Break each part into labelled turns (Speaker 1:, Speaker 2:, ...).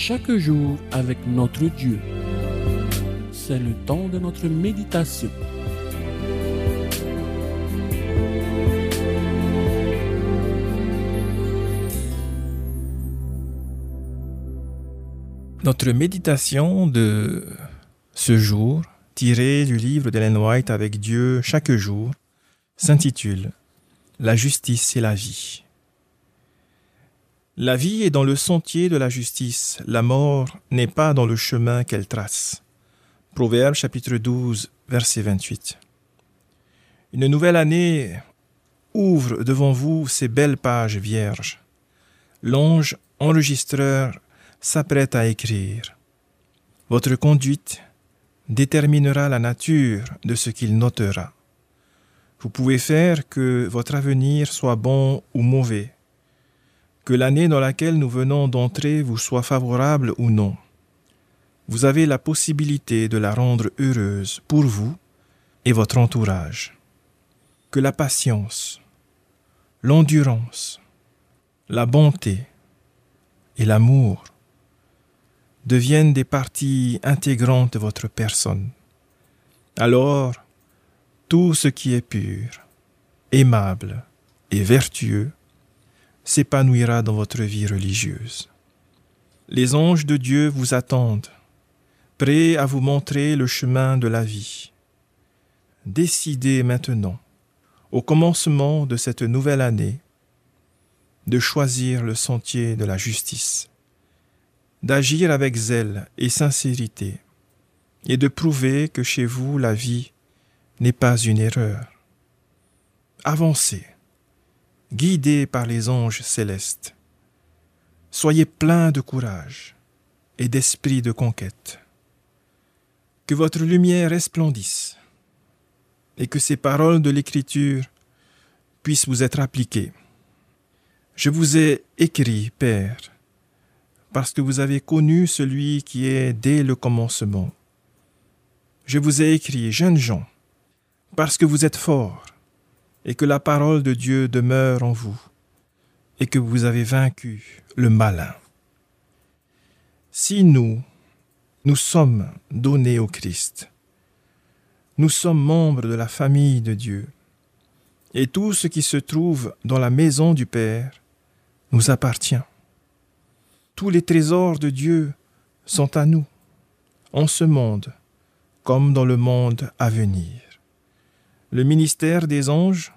Speaker 1: chaque jour avec notre Dieu. C'est le temps de notre méditation.
Speaker 2: Notre méditation de ce jour, tirée du livre d'Ellen White avec Dieu chaque jour, s'intitule La justice et la vie. La vie est dans le sentier de la justice, la mort n'est pas dans le chemin qu'elle trace. Proverbe chapitre 12, verset 28. Une nouvelle année ouvre devant vous ces belles pages vierges. L'ange enregistreur s'apprête à écrire. Votre conduite déterminera la nature de ce qu'il notera. Vous pouvez faire que votre avenir soit bon ou mauvais, que l'année dans laquelle nous venons d'entrer vous soit favorable ou non. Vous avez la possibilité de la rendre heureuse pour vous et votre entourage. Que la patience, l'endurance, la bonté et l'amour deviennent des parties intégrantes de votre personne. Alors, tout ce qui est pur, aimable et vertueux s'épanouira dans votre vie religieuse. Les anges de Dieu vous attendent, prêts à vous montrer le chemin de la vie. Décidez maintenant, au commencement de cette nouvelle année, de choisir le sentier de la justice d'agir avec zèle et sincérité, et de prouver que chez vous la vie n'est pas une erreur. Avancez, guidés par les anges célestes. Soyez pleins de courage et d'esprit de conquête. Que votre lumière resplendisse et que ces paroles de l'Écriture puissent vous être appliquées. Je vous ai écrit, Père, parce que vous avez connu celui qui est dès le commencement. Je vous ai écrit, jeunes gens, parce que vous êtes forts, et que la parole de Dieu demeure en vous, et que vous avez vaincu le malin. Si nous, nous sommes donnés au Christ, nous sommes membres de la famille de Dieu, et tout ce qui se trouve dans la maison du Père nous appartient tous les trésors de Dieu sont à nous, en ce monde comme dans le monde à venir. Le ministère des anges,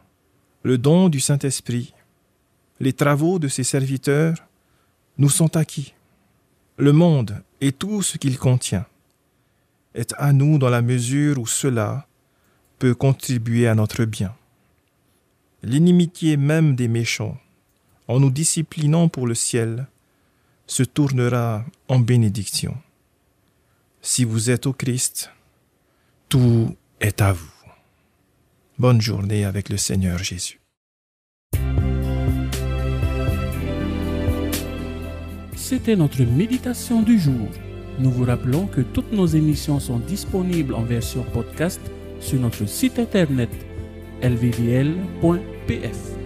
Speaker 2: le don du Saint-Esprit, les travaux de ses serviteurs nous sont acquis. Le monde et tout ce qu'il contient est à nous dans la mesure où cela peut contribuer à notre bien. L'inimitié même des méchants, en nous disciplinant pour le ciel, se tournera en bénédiction. Si vous êtes au Christ, tout est à vous. Bonne journée avec le Seigneur Jésus.
Speaker 1: C'était notre méditation du jour. Nous vous rappelons que toutes nos émissions sont disponibles en version podcast sur notre site internet lvvl.pf.